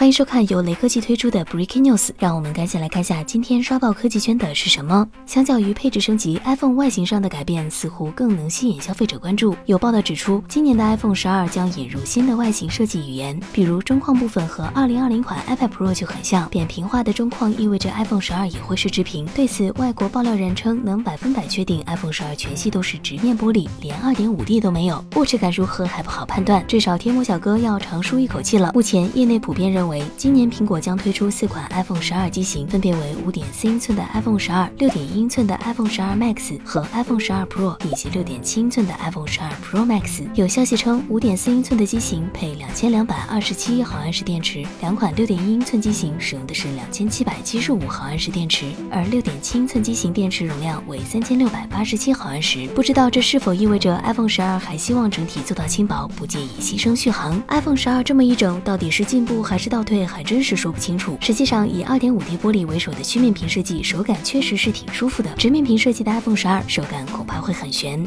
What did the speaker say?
欢迎收看由雷科技推出的 Breaking News，让我们赶紧来看下今天刷爆科技圈的是什么。相较于配置升级，iPhone 外形上的改变似乎更能吸引消费者关注。有报道指出，今年的 iPhone 十二将引入新的外形设计语言，比如中框部分和2020款 iPad Pro 就很像。扁平化的中框意味着 iPhone 十二也会是直屏。对此，外国爆料人称能百分百确定 iPhone 十二全系都是直面玻璃，连 2.5D 都没有。握持感如何还不好判断，至少天魔小哥要长舒一口气了。目前业内普遍认为。为今年苹果将推出四款 iPhone 十二机型，分别为五点四英寸的 iPhone 十二、六点一英寸的 iPhone 十二 Max 和 iPhone 十二 Pro，以及六点七英寸的 iPhone 十二 Pro Max。有消息称，五点四英寸的机型配两千两百二十七毫安时电池，两款六点一英寸机型使用的是两千七百七十五毫安时电池，而六点七英寸机型电池容量为三千六百八十七毫安时。不知道这是否意味着 iPhone 十二还希望整体做到轻薄，不介意牺牲续航？iPhone 十二这么一整，到底是进步还是倒？对，还真是说不清楚。实际上，以 2.5D 玻璃为首的曲面屏设计，手感确实是挺舒服的。直面屏设计的 iPhone 十二，手感恐怕会很悬。